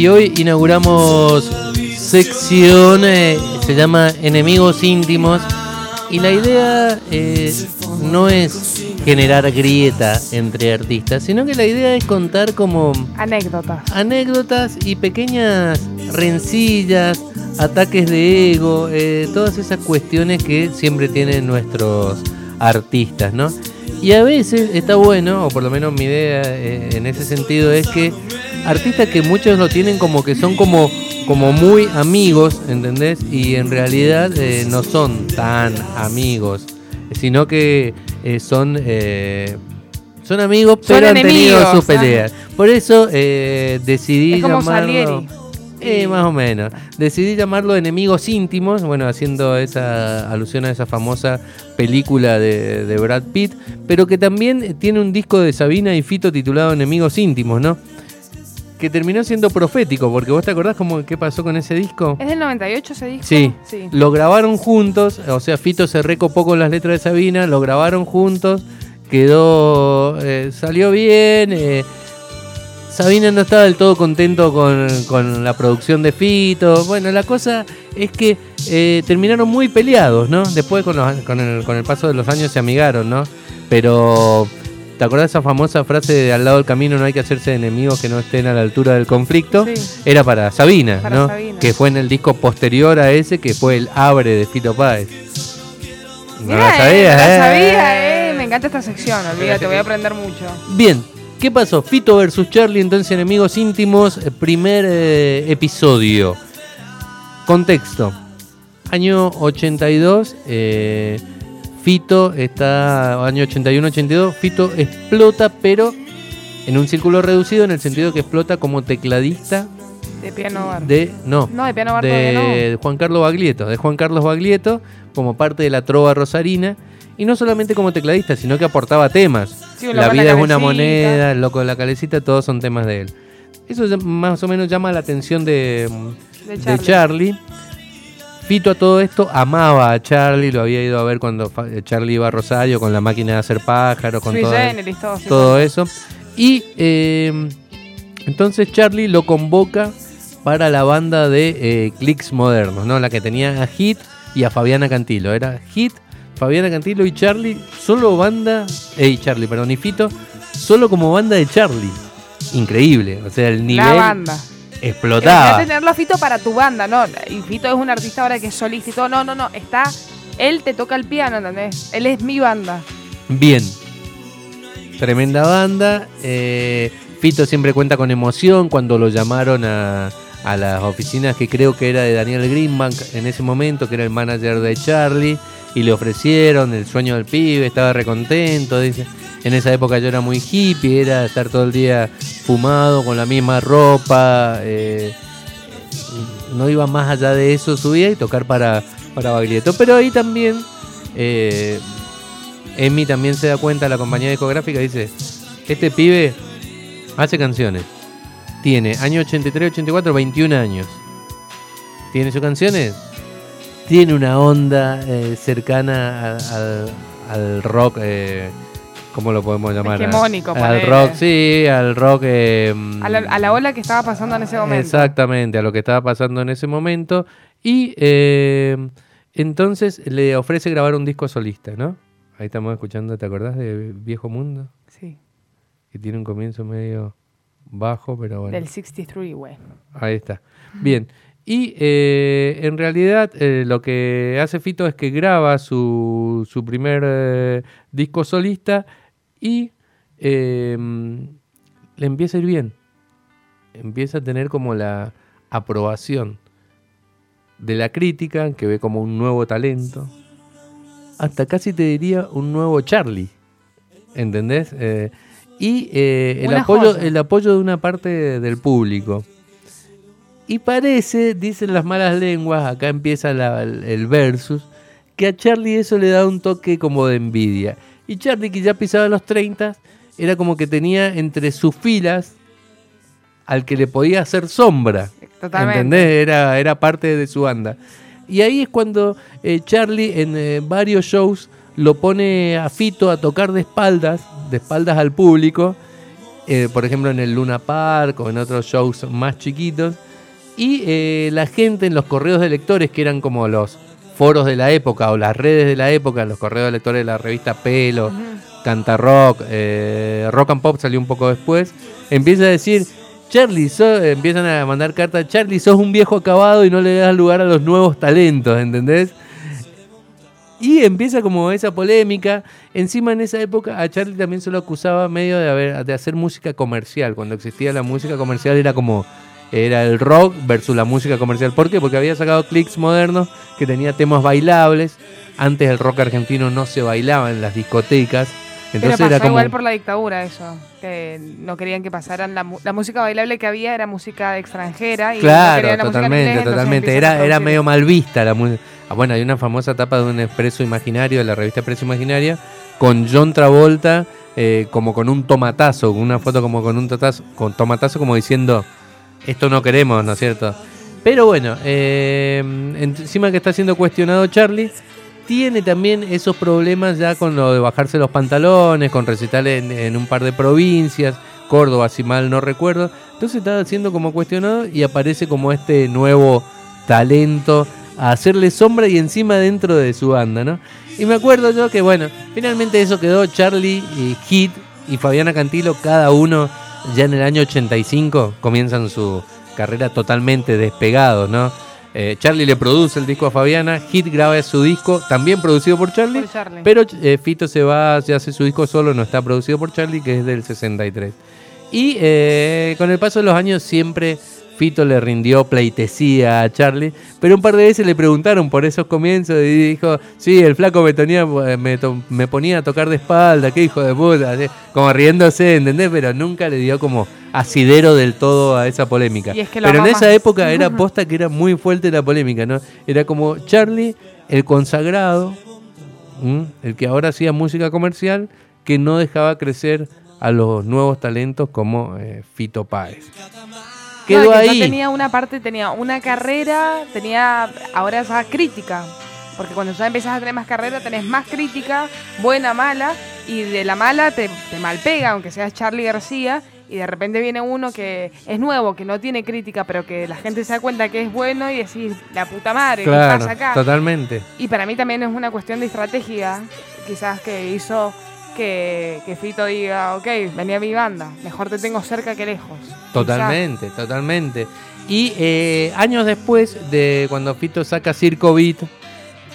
Y hoy inauguramos sección, eh, se llama Enemigos íntimos. Y la idea eh, no es generar grieta entre artistas, sino que la idea es contar como Anécdotas. anécdotas y pequeñas rencillas, ataques de ego, eh, todas esas cuestiones que siempre tienen nuestros artistas, ¿no? Y a veces está bueno, o por lo menos mi idea eh, en ese sentido es que artistas que muchos lo tienen como que son como, como muy amigos, ¿entendés? Y en realidad eh, no son tan amigos, sino que eh, son... eh, son amigos, Son pero han tenido sus peleas. Por eso eh, decidí Es como llamarlo... Eh, más o menos. Decidí llamarlo Enemigos íntimos, bueno, haciendo esa alusión a esa famosa película de, de Brad Pitt, pero que también tiene un disco de Sabina y Fito titulado Enemigos íntimos, ¿no? Que terminó siendo profético, porque vos te acordás cómo, qué pasó con ese disco. ¿Es del 98 ese disco? Sí, Sí. lo grabaron juntos, o sea, Fito se recopó con las letras de Sabina, lo grabaron juntos, quedó, eh, salió bien. eh, Sabina no estaba del todo contento con, con la producción de Fito. Bueno, la cosa es que eh, terminaron muy peleados, ¿no? Después con, los- con, el, con el paso de los años se amigaron, ¿no? Pero, ¿te acordás esa famosa frase de al lado del camino no hay que hacerse enemigos que no estén a la altura del conflicto? Sí. Era para Sabina, Para ¿no? Sabina. Que fue en el disco posterior a ese, que fue el Abre de Fito Páez. No Mirá, la sabías, no la ¿eh? sabía, eh. Me encanta esta sección, olvídate, voy a aprender mucho. Bien, ¿qué pasó? Fito versus Charlie, entonces enemigos íntimos, eh, primer eh, episodio. Contexto. Año 82, eh, Fito está, año 81-82, Fito explota, pero en un círculo reducido, en el sentido que explota como tecladista De piano bar. de, no, No, de piano bar todavía de Juan Carlos Baglietto, de Juan Carlos Baglietto, como parte de la trova rosarina, y no solamente como tecladista, sino que aportaba temas. Sí, la vida es una moneda, el loco de la calecita, todos son temas de él. Eso más o menos llama la atención de, no. De de Charlie. Fito a todo esto amaba a Charlie, lo había ido a ver cuando fa- Charlie iba a Rosario con la máquina de hacer pájaros, con todo, sí, eso. Y eh, entonces Charlie lo convoca para la banda de eh, Clicks Modernos, ¿no? La que tenía a Hit y a Fabiana Cantilo. Era Hit, Fabiana Cantilo y Charlie, solo banda. Ey, Charlie, perdón, y Fito, solo como banda de Charlie. Increíble, o sea, el nivel La banda. Explotaba. Imagínate tenerlo a Fito para tu banda, ¿no? Y Fito es un artista ahora que es solista y todo. No, no, no. Está. Él te toca el piano, ¿entendés? Él es mi banda. Bien. Tremenda banda. eh, Fito siempre cuenta con emoción cuando lo llamaron a, a las oficinas que creo que era de Daniel Greenbank en ese momento, que era el manager de Charlie, y le ofrecieron el sueño del pibe, estaba recontento, dice. En esa época yo era muy hippie, era estar todo el día fumado, con la misma ropa, eh, no iba más allá de eso su vida y tocar para, para Baglietto. Pero ahí también eh, Emi también se da cuenta, la compañía discográfica dice, este pibe hace canciones. Tiene año 83, 84, 21 años. ¿Tiene sus canciones? Tiene una onda eh, cercana al, al rock, eh, ¿cómo lo podemos llamar? Hegemónico, Al rock, sí, al rock... eh, A la, a la ola que estaba pasando en ese momento. Exactamente, a lo que estaba pasando en ese momento. Y eh, entonces le ofrece grabar un disco solista, ¿no? Ahí estamos escuchando, ¿te acordás de Viejo Mundo? Sí. Que tiene un comienzo medio bajo, pero bueno. Del 63, güey. Ahí está. Bien. Y eh, en realidad eh, lo que hace Fito es que graba su, su primer eh, disco solista y eh, le empieza a ir bien. Empieza a tener como la aprobación de la crítica, que ve como un nuevo talento, hasta casi te diría un nuevo Charlie. ¿Entendés? Y el, apoyo, joya. el apoyo de una parte del público. Y parece, dicen las malas lenguas, acá empieza la- el, el versus, que a Charlie eso le da un toque como de envidia. Y Charlie, que ya pisaba los 30, era como que tenía entre sus filas al que le podía hacer sombra. Totalmente. ¿Entendés? Era, era parte de su banda. Y ahí es cuando eh, Charlie en eh, varios shows lo pone a Fito a tocar de espaldas, de espaldas al público, eh, por ejemplo en el Luna Park o en otros shows más chiquitos. Y eh, la gente en los correos de lectores, que eran como los foros de la época o las redes de la época, los correos de lectores de la revista Pelo, Canta Rock, eh, Rock and Pop salió un poco después, empieza a decir, Charlie, empiezan a mandar cartas, Charlie, sos un viejo acabado y no le das lugar a los nuevos talentos, ¿entendés? Y empieza como esa polémica. Encima en esa época a Charlie también se lo acusaba medio de, haber, de hacer música comercial. Cuando existía la música comercial era como era el rock versus la música comercial. ¿Por qué? Porque había sacado clics modernos que tenía temas bailables. Antes el rock argentino no se bailaba en las discotecas. Entonces Pero pasó era como... igual por la dictadura eso, que no querían que pasaran la, la música bailable que había era música extranjera y claro, no la totalmente, inglés, totalmente. Era, era medio mal vista la música. Ah, bueno, hay una famosa etapa de un expreso imaginario, de la revista Expreso Imaginaria, con John Travolta eh, como con un tomatazo, una foto como con un totazo, con tomatazo como diciendo esto no queremos, ¿no es cierto? Pero bueno, eh, encima que está siendo cuestionado Charlie, tiene también esos problemas ya con lo de bajarse los pantalones, con recitales en, un par de provincias, Córdoba, si mal no recuerdo. Entonces está siendo como cuestionado y aparece como este nuevo talento a hacerle sombra y encima dentro de su banda, ¿no? Y me acuerdo yo que, bueno, finalmente eso quedó Charlie y Hit y Fabiana Cantilo, cada uno ya en el año 85 comienzan su carrera totalmente despegados, ¿no? Eh, Charlie le produce el disco a Fabiana, Hit graba su disco, también producido por Charlie, pero eh, Fito se va, se hace su disco solo, no está producido por Charlie, que es del 63. Y eh, con el paso de los años siempre Fito le rindió pleitesía a Charlie, pero un par de veces le preguntaron por esos comienzos y dijo, sí, el flaco me, tenía, me, ponía a tocar de espalda, qué hijo de puta, como riéndose, ¿entendés? Pero nunca le dio como asidero del todo a esa polémica. pero en esa época era posta que era muy fuerte la polémica, ¿no? Era como Charlie, el consagrado, el que ahora hacía música comercial, que no dejaba crecer a los nuevos talentos como eh, Fito Páez quedó ahí. tenía una parte, tenía una carrera, tenía ahora esa crítica. Porque cuando ya empezás a tener más carrera, tenés más crítica, buena, mala, y de la mala te, te malpega, aunque seas Charlie García, y de repente viene uno que es nuevo, que no tiene crítica, pero que la gente se da cuenta que es bueno y decir, la puta madre, ¿qué pasa acá? Totalmente. Y para mí también es una cuestión de estrategia, quizás que hizo que, que, Fito diga, ok, venía a mi banda, mejor te tengo cerca que lejos. Totalmente, totalmente. Y eh, años después de cuando Fito saca Circo Beat,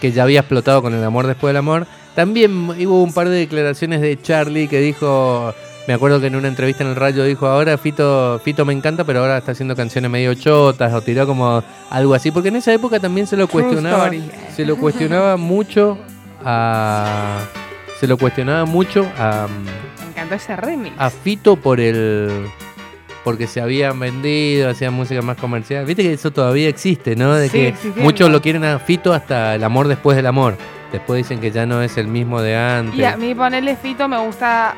que ya había explotado con el amor después del amor, también hubo un par de declaraciones de Charlie que dijo, me acuerdo que en una entrevista en el radio dijo, ahora Fito, Fito me encanta, pero ahora está haciendo canciones medio chotas, o tiró como algo así, porque en esa época también se lo cuestionaba, se lo cuestionaba mucho a se lo cuestionaba mucho a. Me encantó ese remix. A Fito por el. Porque se habían vendido, hacían música más comercial. Viste que eso todavía existe, ¿no? De que muchos lo quieren a Fito hasta el amor después del amor. Después dicen que ya no es el mismo de antes. Y a mí ponerle Fito me gusta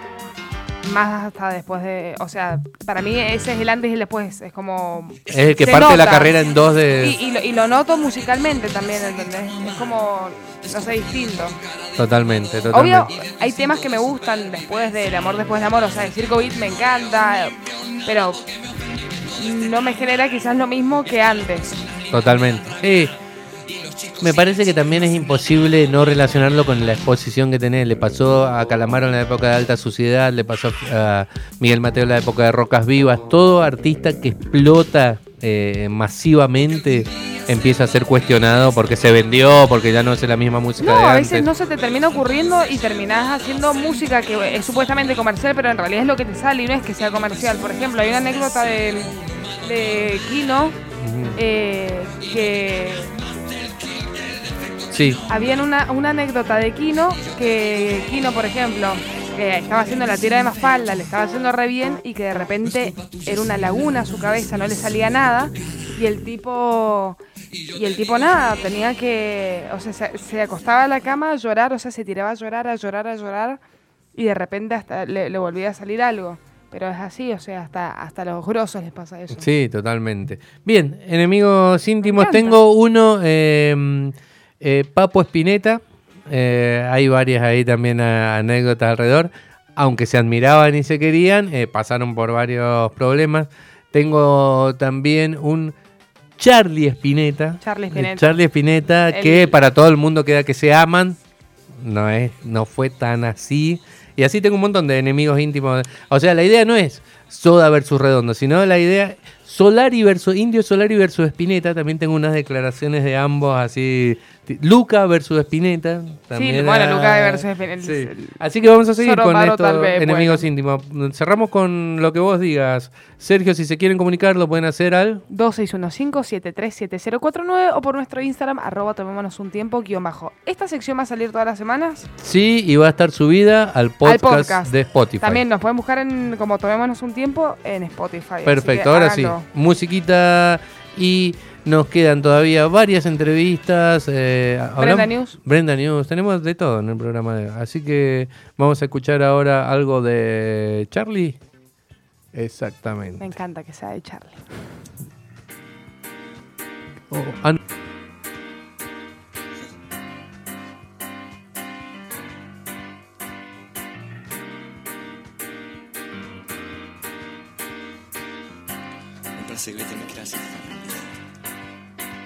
más hasta después de. O sea, para mí ese es el antes y el después. Es como. Es el que parte la carrera en dos de. Y, lo, noto musicalmente también, ¿entendés? Es como. No sé, distinto. Totalmente, totalmente. Obvio, hay temas que me gustan después del amor, después del amor. O sea, el Circo Beat me encanta. Pero. No me genera quizás lo mismo que antes. Totalmente. Sí. Me parece que también es imposible no relacionarlo con la exposición que tenés. Le pasó a Calamaro en la época de alta suciedad, le pasó a Miguel Mateo en la época de Rocas Vivas. Todo artista que explota eh, masivamente empieza a ser cuestionado porque se vendió, porque ya no es la misma música no, de a veces no se te termina ocurriendo y terminás haciendo música que es supuestamente comercial, pero en realidad es lo que te sale y no es que sea comercial. Por ejemplo, hay una anécdota de, de Kino eh, que Sí. Había una, una anécdota de Kino, que Kino, por ejemplo, que estaba haciendo la tira de Mafalda, le estaba haciendo re bien y que de repente era una laguna a su cabeza, no le salía nada y el tipo y el tipo nada, tenía que, o sea, se, acostaba a la cama a llorar, o sea, se tiraba a llorar, a llorar, a llorar y de repente hasta le, volvía a salir algo. Pero es así, o sea, hasta, hasta los grosos les pasa eso. Sí, totalmente. Bien, enemigos íntimos, tengo uno... Eh, eh, Papo Espineta, eh, hay varias ahí también anécdotas alrededor. aunque se admiraban y se querían, eh, pasaron por varios problemas. Tengo también un Charlie Spinetta. Charlie Eh, Spinetta. Charlie Spinetta, El- que para todo el mundo queda que se aman. No, es, no fue tan así. Y así tengo un montón de enemigos íntimos. O sea, la idea no es Soda versus Redondo, sino la idea Solari versus Indio Solari versus Spinetta. También tengo unas declaraciones de ambos así. Luca versus Spinetta. También bueno, ah, Luca versus Spinetta. sí. Así que vamos a seguir con estos vez, enemigos bueno. íntimos. Cerramos con lo que vos digas. Sergio, si se quieren comunicar, lo pueden hacer al 2615-737049 o por nuestro Instagram, arroba tomémonos un tiempo, guion bajo. Esta sección va a salir todas las semanas. Sí, y va a estar subida al podcast, al podcast. de Spotify. También nos pueden buscar en como tomémonos un tiempo en Spotify. Perfecto, que ahora sí. Musiquita y nos quedan todavía varias entrevistas. eh, Brenda News. Brenda News, tenemos de todo en el programa. de- Así que vamos a escuchar ahora algo de Charlie. Me Exactamente. encanta que sea de Charlie. Oh,